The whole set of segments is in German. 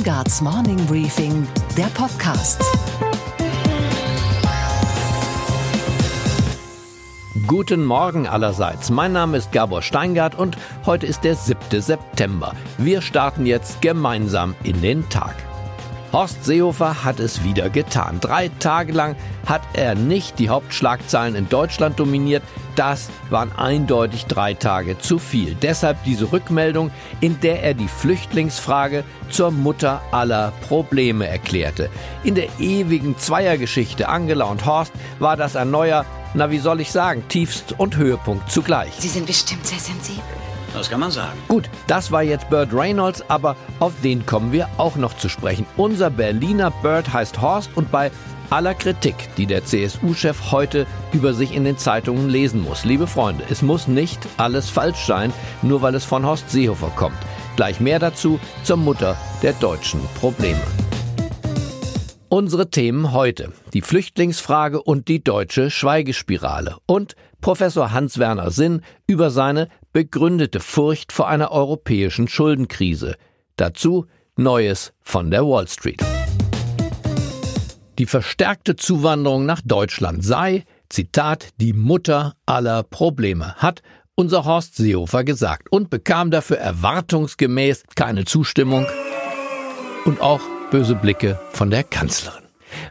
Steingarts Morning Briefing, der Podcast. Guten Morgen allerseits. Mein Name ist Gabor Steingart und heute ist der 7. September. Wir starten jetzt gemeinsam in den Tag. Horst Seehofer hat es wieder getan. Drei Tage lang hat er nicht die Hauptschlagzeilen in Deutschland dominiert. Das waren eindeutig drei Tage zu viel. Deshalb diese Rückmeldung, in der er die Flüchtlingsfrage zur Mutter aller Probleme erklärte. In der ewigen Zweiergeschichte Angela und Horst war das ein neuer, na wie soll ich sagen, Tiefst- und Höhepunkt zugleich. Sie sind bestimmt sehr sensibel. Das kann man sagen. Gut, das war jetzt Burt Reynolds, aber auf den kommen wir auch noch zu sprechen. Unser Berliner Burt heißt Horst und bei aller Kritik, die der CSU-Chef heute über sich in den Zeitungen lesen muss. Liebe Freunde, es muss nicht alles falsch sein, nur weil es von Horst Seehofer kommt. Gleich mehr dazu zur Mutter der deutschen Probleme. Unsere Themen heute. Die Flüchtlingsfrage und die deutsche Schweigespirale. Und Professor Hans-Werner Sinn über seine begründete Furcht vor einer europäischen Schuldenkrise. Dazu Neues von der Wall Street. Die verstärkte Zuwanderung nach Deutschland sei, Zitat, die Mutter aller Probleme, hat unser Horst Seehofer gesagt und bekam dafür erwartungsgemäß keine Zustimmung und auch böse Blicke von der Kanzlerin.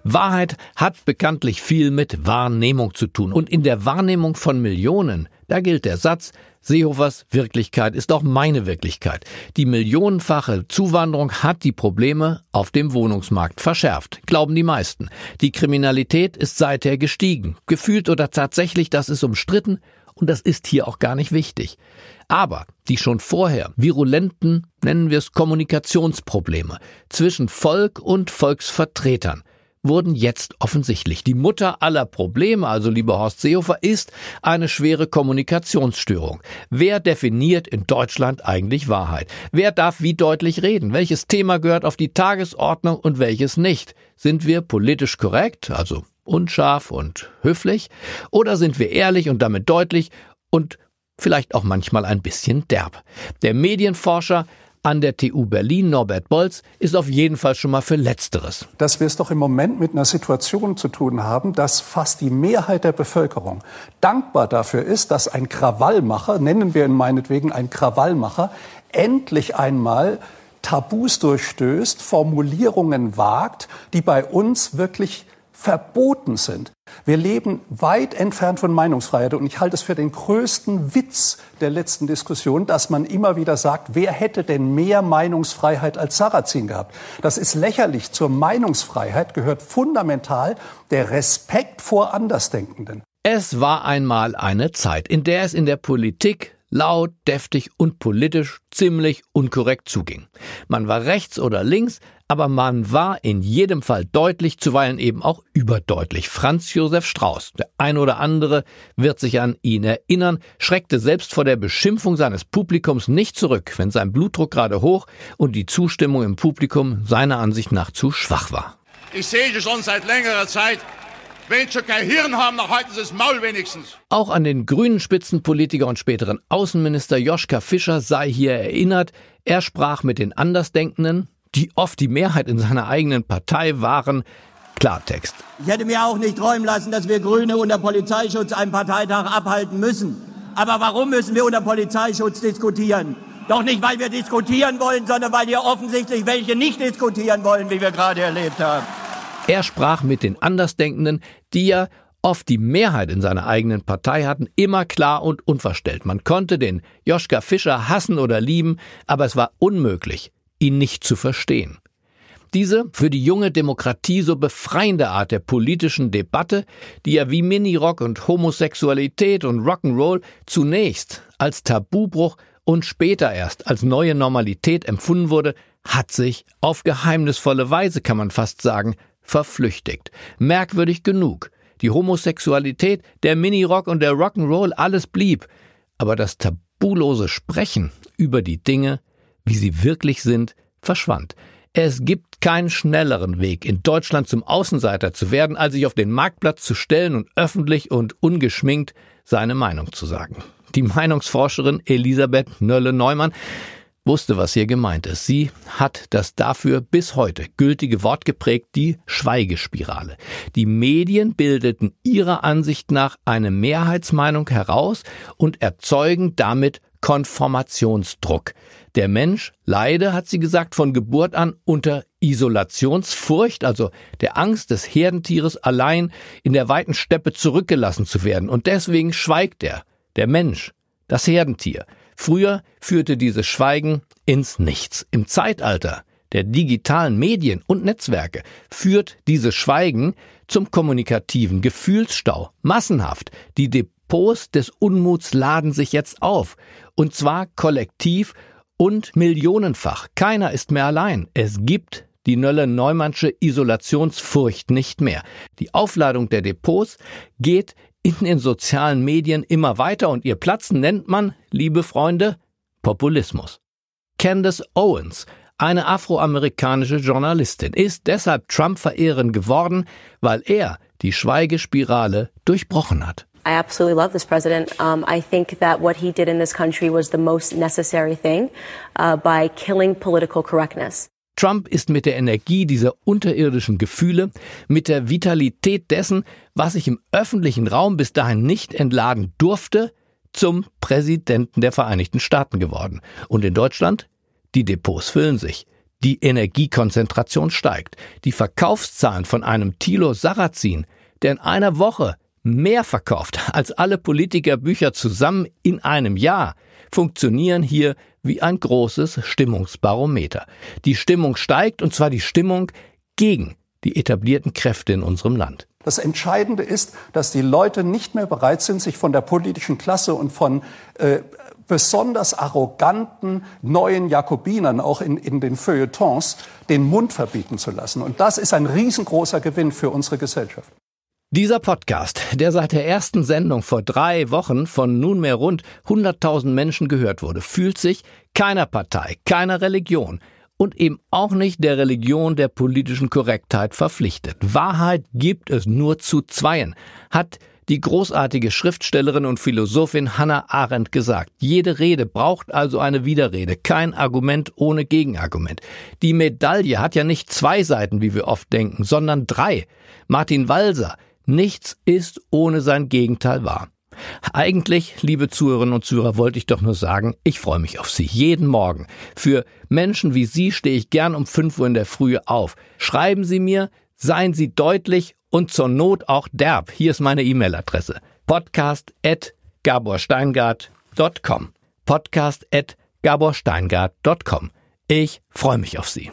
Wahrheit hat bekanntlich viel mit Wahrnehmung zu tun. Und in der Wahrnehmung von Millionen, da gilt der Satz, Seehofers Wirklichkeit ist auch meine Wirklichkeit. Die millionenfache Zuwanderung hat die Probleme auf dem Wohnungsmarkt verschärft, glauben die meisten. Die Kriminalität ist seither gestiegen. Gefühlt oder tatsächlich, das ist umstritten und das ist hier auch gar nicht wichtig. Aber die schon vorher virulenten, nennen wir es Kommunikationsprobleme zwischen Volk und Volksvertretern wurden jetzt offensichtlich. Die Mutter aller Probleme, also lieber Horst Seehofer, ist eine schwere Kommunikationsstörung. Wer definiert in Deutschland eigentlich Wahrheit? Wer darf wie deutlich reden? Welches Thema gehört auf die Tagesordnung und welches nicht? Sind wir politisch korrekt, also unscharf und höflich? Oder sind wir ehrlich und damit deutlich und vielleicht auch manchmal ein bisschen derb? Der Medienforscher an der TU Berlin, Norbert Bolz, ist auf jeden Fall schon mal für Letzteres. Dass wir es doch im Moment mit einer Situation zu tun haben, dass fast die Mehrheit der Bevölkerung dankbar dafür ist, dass ein Krawallmacher, nennen wir ihn meinetwegen ein Krawallmacher, endlich einmal Tabus durchstößt, Formulierungen wagt, die bei uns wirklich verboten sind. Wir leben weit entfernt von Meinungsfreiheit und ich halte es für den größten Witz der letzten Diskussion, dass man immer wieder sagt, wer hätte denn mehr Meinungsfreiheit als Sarrazin gehabt? Das ist lächerlich. Zur Meinungsfreiheit gehört fundamental der Respekt vor Andersdenkenden. Es war einmal eine Zeit, in der es in der Politik laut, deftig und politisch ziemlich unkorrekt zuging. Man war rechts oder links, aber man war in jedem Fall deutlich, zuweilen eben auch überdeutlich. Franz Josef Strauß, der ein oder andere wird sich an ihn erinnern, schreckte selbst vor der Beschimpfung seines Publikums nicht zurück, wenn sein Blutdruck gerade hoch und die Zustimmung im Publikum seiner Ansicht nach zu schwach war. Ich sehe schon seit längerer Zeit, wenn schon kein Hirn haben, dann halten sie das Maul wenigstens. Auch an den grünen Spitzenpolitiker und späteren Außenminister Joschka Fischer sei hier erinnert. Er sprach mit den Andersdenkenden, die oft die Mehrheit in seiner eigenen Partei waren, Klartext. Ich hätte mir auch nicht träumen lassen, dass wir Grüne unter Polizeischutz einen Parteitag abhalten müssen. Aber warum müssen wir unter Polizeischutz diskutieren? Doch nicht, weil wir diskutieren wollen, sondern weil wir offensichtlich welche nicht diskutieren wollen, wie wir gerade erlebt haben. Er sprach mit den Andersdenkenden, die ja oft die Mehrheit in seiner eigenen Partei hatten, immer klar und unverstellt. Man konnte den Joschka Fischer hassen oder lieben, aber es war unmöglich, ihn nicht zu verstehen. Diese für die junge Demokratie so befreiende Art der politischen Debatte, die ja wie Minirock und Homosexualität und Rock'n'Roll zunächst als Tabubruch und später erst als neue Normalität empfunden wurde, hat sich auf geheimnisvolle Weise, kann man fast sagen, verflüchtigt. Merkwürdig genug. Die Homosexualität, der Minirock und der Rock'n'Roll, alles blieb. Aber das tabulose Sprechen über die Dinge, wie sie wirklich sind, verschwand. Es gibt keinen schnelleren Weg, in Deutschland zum Außenseiter zu werden, als sich auf den Marktplatz zu stellen und öffentlich und ungeschminkt seine Meinung zu sagen. Die Meinungsforscherin Elisabeth Nölle-Neumann wusste, was hier gemeint ist. Sie hat das dafür bis heute gültige Wort geprägt, die Schweigespirale. Die Medien bildeten ihrer Ansicht nach eine Mehrheitsmeinung heraus und erzeugen damit Konformationsdruck. Der Mensch leide, hat sie gesagt, von Geburt an unter Isolationsfurcht, also der Angst des Herdentieres allein in der weiten Steppe zurückgelassen zu werden. Und deswegen schweigt er, der Mensch, das Herdentier. Früher führte dieses Schweigen ins Nichts. Im Zeitalter der digitalen Medien und Netzwerke führt dieses Schweigen zum kommunikativen Gefühlsstau. Massenhaft. Die Depots des Unmuts laden sich jetzt auf. Und zwar kollektiv und millionenfach. Keiner ist mehr allein. Es gibt die Nölle-Neumannsche Isolationsfurcht nicht mehr. Die Aufladung der Depots geht in den sozialen Medien immer weiter und ihr Platzen nennt man, liebe Freunde, Populismus. Candace Owens, eine afroamerikanische Journalistin, ist deshalb Trump-Verehrerin geworden, weil er die Schweigespirale durchbrochen hat. I absolutely love this president. Um, I think that what he did in this country was the most necessary thing uh, by killing political correctness. Trump ist mit der Energie dieser unterirdischen Gefühle, mit der Vitalität dessen, was sich im öffentlichen Raum bis dahin nicht entladen durfte, zum Präsidenten der Vereinigten Staaten geworden. Und in Deutschland? Die Depots füllen sich. Die Energiekonzentration steigt. Die Verkaufszahlen von einem Thilo Sarrazin, der in einer Woche mehr verkauft als alle Politikerbücher zusammen in einem Jahr, funktionieren hier wie ein großes Stimmungsbarometer. Die Stimmung steigt, und zwar die Stimmung gegen die etablierten Kräfte in unserem Land. Das Entscheidende ist, dass die Leute nicht mehr bereit sind, sich von der politischen Klasse und von äh, besonders arroganten neuen Jakobinern, auch in, in den Feuilletons, den Mund verbieten zu lassen. Und das ist ein riesengroßer Gewinn für unsere Gesellschaft. Dieser Podcast, der seit der ersten Sendung vor drei Wochen von nunmehr rund 100.000 Menschen gehört wurde, fühlt sich keiner Partei, keiner Religion und eben auch nicht der Religion der politischen Korrektheit verpflichtet. Wahrheit gibt es nur zu zweien, hat die großartige Schriftstellerin und Philosophin Hannah Arendt gesagt. Jede Rede braucht also eine Widerrede, kein Argument ohne Gegenargument. Die Medaille hat ja nicht zwei Seiten, wie wir oft denken, sondern drei. Martin Walser, Nichts ist ohne sein Gegenteil wahr. Eigentlich, liebe Zuhörerinnen und Zuhörer, wollte ich doch nur sagen, ich freue mich auf Sie jeden Morgen. Für Menschen wie Sie stehe ich gern um 5 Uhr in der Früh auf. Schreiben Sie mir, seien Sie deutlich und zur Not auch derb. Hier ist meine E-Mail-Adresse. podcast at gaborsteingart.com podcast at gaborsteingart.com Ich freue mich auf Sie.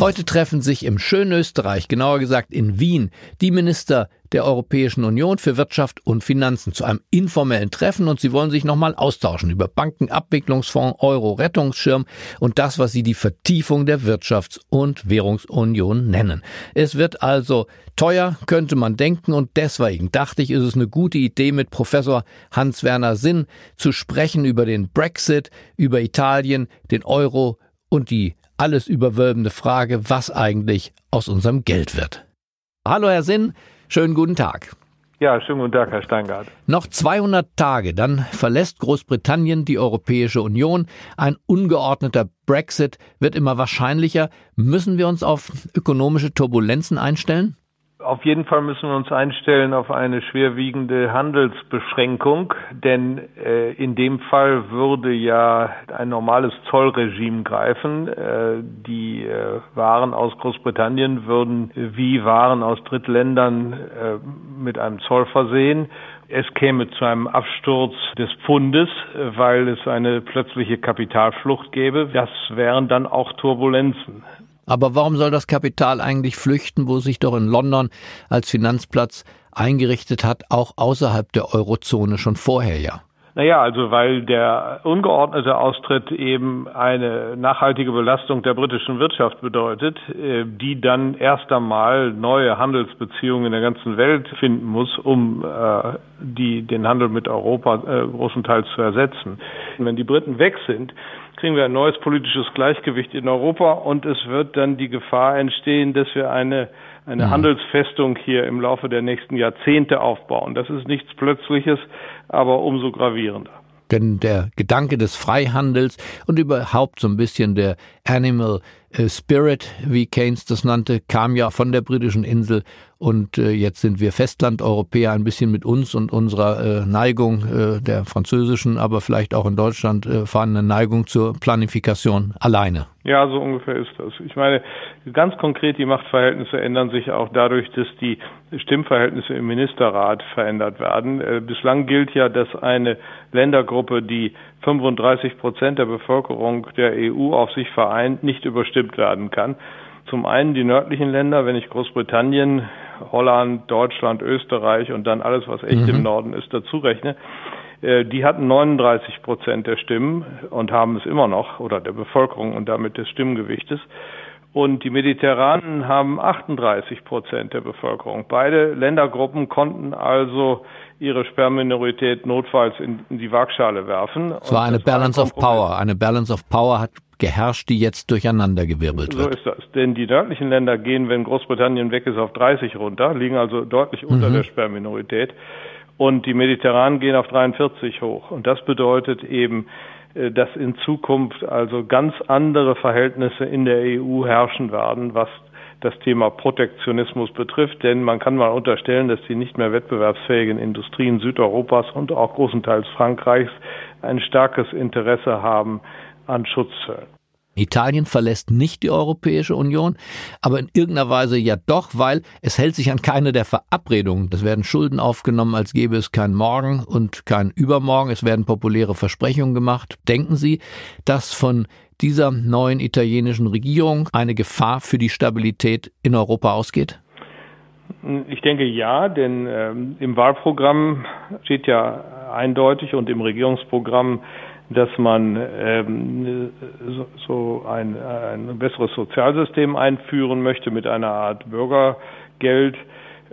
Heute treffen sich im schönen Österreich, genauer gesagt in Wien, die Minister der Europäischen Union für Wirtschaft und Finanzen zu einem informellen Treffen und sie wollen sich nochmal austauschen über Bankenabwicklungsfonds, Euro-Rettungsschirm und das, was sie die Vertiefung der Wirtschafts- und Währungsunion nennen. Es wird also teuer, könnte man denken und deswegen dachte ich, ist es eine gute Idee, mit Professor Hans-Werner Sinn zu sprechen über den Brexit, über Italien, den Euro und die alles überwölbende Frage, was eigentlich aus unserem Geld wird. Hallo Herr Sinn, schönen guten Tag. Ja, schönen guten Tag, Herr Steingart. Noch 200 Tage, dann verlässt Großbritannien die Europäische Union. Ein ungeordneter Brexit wird immer wahrscheinlicher. Müssen wir uns auf ökonomische Turbulenzen einstellen? Auf jeden Fall müssen wir uns einstellen auf eine schwerwiegende Handelsbeschränkung, denn äh, in dem Fall würde ja ein normales Zollregime greifen. Äh, die äh, Waren aus Großbritannien würden wie Waren aus Drittländern äh, mit einem Zoll versehen. Es käme zu einem Absturz des Pfundes, weil es eine plötzliche Kapitalflucht gäbe. Das wären dann auch Turbulenzen. Aber warum soll das Kapital eigentlich flüchten, wo sich doch in London als Finanzplatz eingerichtet hat, auch außerhalb der Eurozone schon vorher ja? Naja, also weil der ungeordnete Austritt eben eine nachhaltige Belastung der britischen Wirtschaft bedeutet, äh, die dann erst einmal neue Handelsbeziehungen in der ganzen Welt finden muss, um äh, die, den Handel mit Europa äh, großenteils zu ersetzen. Wenn die Briten weg sind, kriegen wir ein neues politisches Gleichgewicht in Europa und es wird dann die Gefahr entstehen, dass wir eine, eine mhm. Handelsfestung hier im Laufe der nächsten Jahrzehnte aufbauen. Das ist nichts Plötzliches, aber umso gravierender. Denn der Gedanke des Freihandels und überhaupt so ein bisschen der Animal äh, Spirit, wie Keynes das nannte, kam ja von der britischen Insel und äh, jetzt sind wir Festlandeuropäer ein bisschen mit uns und unserer äh, Neigung äh, der französischen, aber vielleicht auch in Deutschland äh, vorhandenen Neigung zur Planifikation alleine. Ja, so ungefähr ist das. Ich meine, ganz konkret die Machtverhältnisse ändern sich auch dadurch, dass die Stimmverhältnisse im Ministerrat verändert werden. Äh, bislang gilt ja, dass eine Ländergruppe, die 35 Prozent der Bevölkerung der EU auf sich vereint, nicht überstimmt werden kann. Zum einen die nördlichen Länder, wenn ich Großbritannien, Holland, Deutschland, Österreich und dann alles, was echt mhm. im Norden ist, dazu rechne. Äh, die hatten 39 Prozent der Stimmen und haben es immer noch, oder der Bevölkerung und damit des Stimmgewichtes. Und die Mediterranen haben 38 Prozent der Bevölkerung. Beide Ländergruppen konnten also ihre Sperrminorität notfalls in, die Waagschale werfen. Es war eine Balance war ein of Power. Eine Balance of Power hat geherrscht, die jetzt durcheinandergewirbelt wird. So ist das. Denn die nördlichen Länder gehen, wenn Großbritannien weg ist, auf 30 runter, liegen also deutlich unter mhm. der Sperrminorität. Und die Mediterranen gehen auf 43 hoch. Und das bedeutet eben, dass in Zukunft also ganz andere Verhältnisse in der EU herrschen werden, was das Thema Protektionismus betrifft, denn man kann mal unterstellen, dass die nicht mehr wettbewerbsfähigen Industrien Südeuropas und auch großenteils Frankreichs ein starkes Interesse haben an Schutzzöllen. Italien verlässt nicht die Europäische Union, aber in irgendeiner Weise ja doch, weil es hält sich an keine der Verabredungen. Es werden Schulden aufgenommen, als gäbe es kein Morgen und kein Übermorgen. Es werden populäre Versprechungen gemacht. Denken Sie, dass von dieser neuen italienischen Regierung eine Gefahr für die Stabilität in Europa ausgeht? Ich denke ja, denn ähm, im Wahlprogramm steht ja eindeutig und im Regierungsprogramm dass man ähm, so, ein, ein besseres Sozialsystem einführen möchte mit einer Art Bürgergeld.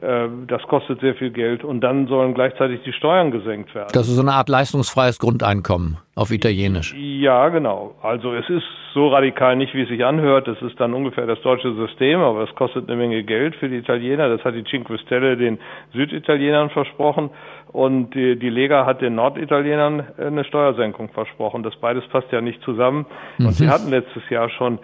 Äh, das kostet sehr viel Geld und dann sollen gleichzeitig die Steuern gesenkt werden. Das ist so eine Art leistungsfreies Grundeinkommen auf Italienisch. Ja, genau. Also es ist so radikal nicht, wie es sich anhört. Das ist dann ungefähr das deutsche System, aber es kostet eine Menge Geld für die Italiener. Das hat die Cinque Stelle den Süditalienern versprochen und die, die Lega hat den Norditalienern eine Steuersenkung versprochen. Das beides passt ja nicht zusammen. Und mhm. sie hatten letztes Jahr schon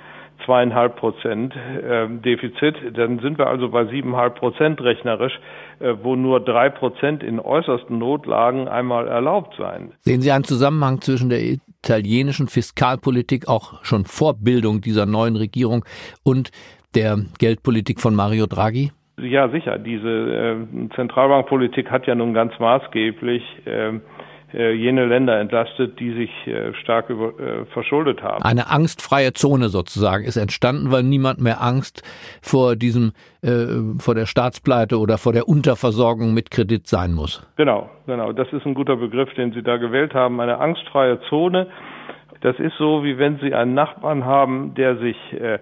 zweieinhalb Prozent äh, Defizit. Dann sind wir also bei siebeneinhalb Prozent rechnerisch, äh, wo nur drei Prozent in äußersten Notlagen einmal erlaubt seien. Sehen Sie einen Zusammenhang zwischen der italienischen Fiskalpolitik, auch schon Vorbildung dieser neuen Regierung und der Geldpolitik von Mario Draghi? Ja, sicher. Diese äh, Zentralbankpolitik hat ja nun ganz maßgeblich äh, äh, jene Länder entlastet, die sich äh, stark äh, verschuldet haben. Eine angstfreie Zone sozusagen ist entstanden, weil niemand mehr Angst vor diesem, äh, vor der Staatspleite oder vor der Unterversorgung mit Kredit sein muss. Genau, genau. Das ist ein guter Begriff, den Sie da gewählt haben. Eine angstfreie Zone. Das ist so, wie wenn Sie einen Nachbarn haben, der sich äh,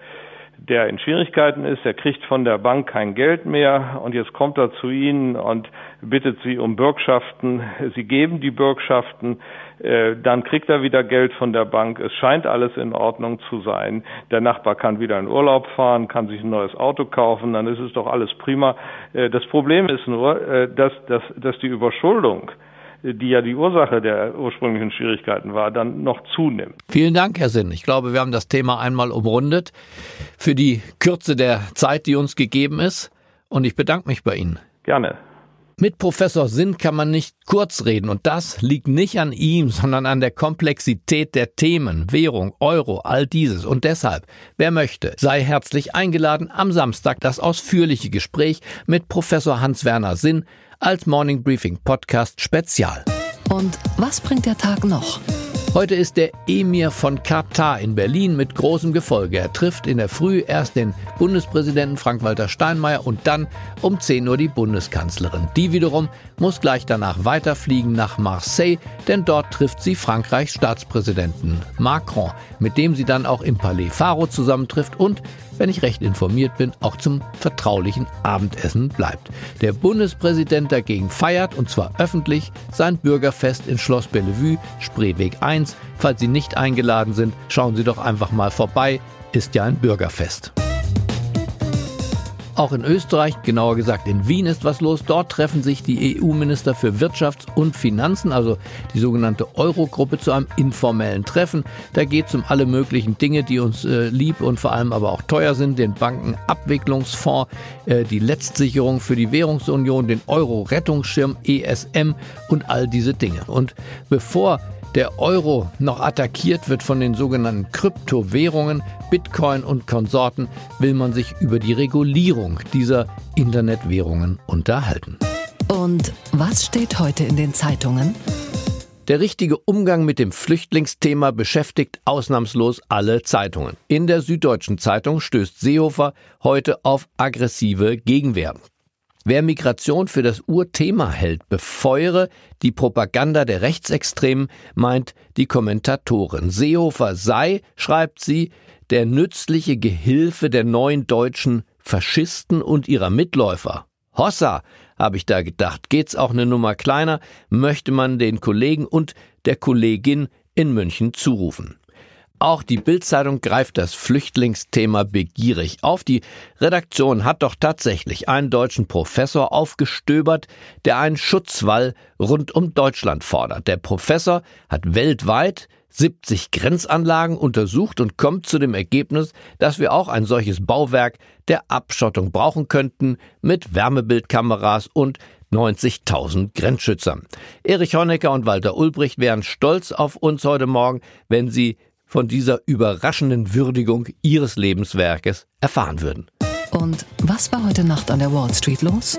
der in Schwierigkeiten ist, der kriegt von der Bank kein Geld mehr und jetzt kommt er zu Ihnen und bittet Sie um Bürgschaften. Sie geben die Bürgschaften, äh, dann kriegt er wieder Geld von der Bank. Es scheint alles in Ordnung zu sein. Der Nachbar kann wieder in Urlaub fahren, kann sich ein neues Auto kaufen, dann ist es doch alles prima. Äh, das Problem ist nur, äh, dass, dass, dass die Überschuldung die ja die Ursache der ursprünglichen Schwierigkeiten war, dann noch zunimmt. Vielen Dank, Herr Sinn. Ich glaube, wir haben das Thema einmal umrundet für die Kürze der Zeit, die uns gegeben ist. Und ich bedanke mich bei Ihnen. Gerne. Mit Professor Sinn kann man nicht kurz reden und das liegt nicht an ihm, sondern an der Komplexität der Themen, Währung, Euro, all dieses. Und deshalb, wer möchte, sei herzlich eingeladen am Samstag das ausführliche Gespräch mit Professor Hans-Werner Sinn als Morning Briefing Podcast Spezial. Und was bringt der Tag noch? Heute ist der Emir von Katar in Berlin mit großem Gefolge. Er trifft in der Früh erst den Bundespräsidenten Frank-Walter Steinmeier und dann um 10 Uhr die Bundeskanzlerin. Die wiederum muss gleich danach weiterfliegen nach Marseille, denn dort trifft sie Frankreichs Staatspräsidenten Macron, mit dem sie dann auch im Palais Faro zusammentrifft und wenn ich recht informiert bin, auch zum vertraulichen Abendessen bleibt. Der Bundespräsident dagegen feiert, und zwar öffentlich, sein Bürgerfest in Schloss Bellevue, Spreeweg 1. Falls Sie nicht eingeladen sind, schauen Sie doch einfach mal vorbei, ist ja ein Bürgerfest. Auch in Österreich, genauer gesagt in Wien, ist was los. Dort treffen sich die EU-Minister für Wirtschafts- und Finanzen, also die sogenannte Eurogruppe, zu einem informellen Treffen. Da geht es um alle möglichen Dinge, die uns äh, lieb und vor allem aber auch teuer sind. Den Bankenabwicklungsfonds, äh, die Letztsicherung für die Währungsunion, den Euro-Rettungsschirm, ESM und all diese Dinge. Und bevor der Euro noch attackiert wird von den sogenannten Kryptowährungen, Bitcoin und Konsorten, will man sich über die Regulierung dieser Internetwährungen unterhalten. Und was steht heute in den Zeitungen? Der richtige Umgang mit dem Flüchtlingsthema beschäftigt ausnahmslos alle Zeitungen. In der Süddeutschen Zeitung stößt Seehofer heute auf aggressive Gegenwehr. Wer Migration für das Urthema hält, befeuere die Propaganda der Rechtsextremen, meint die Kommentatorin. Seehofer sei, schreibt sie, der nützliche Gehilfe der neuen deutschen Faschisten und ihrer Mitläufer. Hossa, habe ich da gedacht, geht's auch eine Nummer kleiner, möchte man den Kollegen und der Kollegin in München zurufen. Auch die Bildzeitung greift das Flüchtlingsthema begierig auf. Die Redaktion hat doch tatsächlich einen deutschen Professor aufgestöbert, der einen Schutzwall rund um Deutschland fordert. Der Professor hat weltweit 70 Grenzanlagen untersucht und kommt zu dem Ergebnis, dass wir auch ein solches Bauwerk der Abschottung brauchen könnten mit Wärmebildkameras und 90.000 Grenzschützern. Erich Honecker und Walter Ulbricht wären stolz auf uns heute Morgen, wenn sie von dieser überraschenden Würdigung ihres Lebenswerkes erfahren würden. Und was war heute Nacht an der Wall Street los?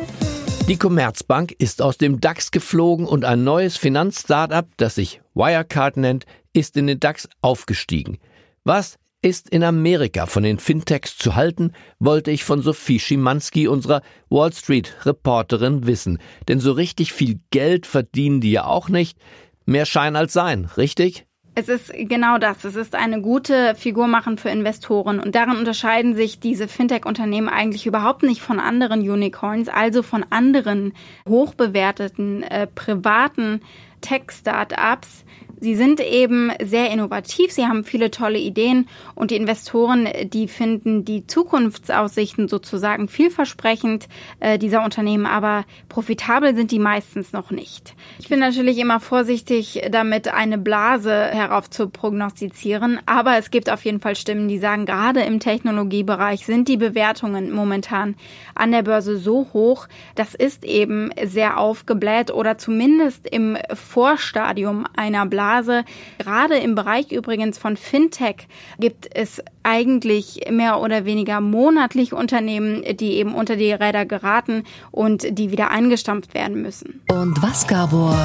Die Commerzbank ist aus dem DAX geflogen und ein neues Finanzstartup, das sich Wirecard nennt, ist in den DAX aufgestiegen. Was ist in Amerika von den Fintechs zu halten, wollte ich von Sophie Schimanski, unserer Wall Street Reporterin, wissen. Denn so richtig viel Geld verdienen die ja auch nicht. Mehr Schein als Sein, richtig? Es ist genau das. Es ist eine gute Figur machen für Investoren. Und darin unterscheiden sich diese Fintech-Unternehmen eigentlich überhaupt nicht von anderen Unicorns, also von anderen hochbewerteten äh, privaten Tech-Startups, Sie sind eben sehr innovativ, sie haben viele tolle Ideen und die Investoren, die finden die Zukunftsaussichten sozusagen vielversprechend äh, dieser Unternehmen, aber profitabel sind die meistens noch nicht. Ich bin natürlich immer vorsichtig damit, eine Blase herauf zu prognostizieren, aber es gibt auf jeden Fall Stimmen, die sagen, gerade im Technologiebereich sind die Bewertungen momentan an der Börse so hoch, das ist eben sehr aufgebläht oder zumindest im Vorstadium einer Blase Phase. Gerade im Bereich übrigens von Fintech gibt es eigentlich mehr oder weniger monatlich Unternehmen, die eben unter die Räder geraten und die wieder eingestampft werden müssen. Und was, Gabor,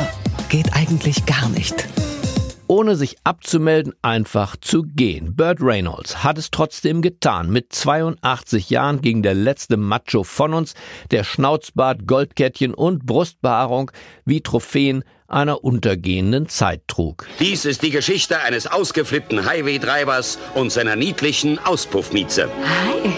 geht eigentlich gar nicht? ohne sich abzumelden, einfach zu gehen. Burt Reynolds hat es trotzdem getan. Mit 82 Jahren ging der letzte Macho von uns, der Schnauzbart, Goldkettchen und Brustbehaarung wie Trophäen einer untergehenden Zeit trug. Dies ist die Geschichte eines ausgeflippten Highway-Treibers und seiner niedlichen Auspuffmieze. Hi.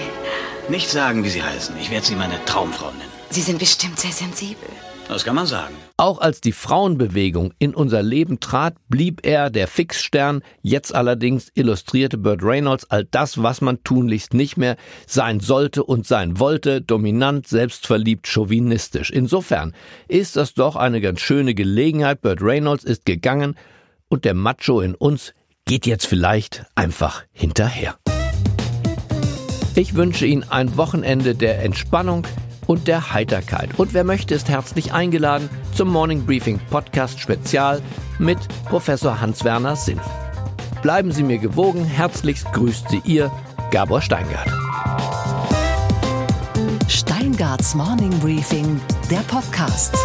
Nicht sagen, wie Sie heißen. Ich werde Sie meine Traumfrau nennen. Sie sind bestimmt sehr sensibel. Das kann man sagen. Auch als die Frauenbewegung in unser Leben trat, blieb er der Fixstern. Jetzt allerdings illustrierte Burt Reynolds all das, was man tunlichst nicht mehr sein sollte und sein wollte, dominant, selbstverliebt, chauvinistisch. Insofern ist das doch eine ganz schöne Gelegenheit. Burt Reynolds ist gegangen und der Macho in uns geht jetzt vielleicht einfach hinterher. Ich wünsche Ihnen ein Wochenende der Entspannung, und der Heiterkeit. Und wer möchte, ist herzlich eingeladen zum Morning Briefing Podcast Spezial mit Professor Hans-Werner Sinn. Bleiben Sie mir gewogen. Herzlichst grüßt Sie Ihr Gabor Steingart. Steingarts Morning Briefing, der Podcast.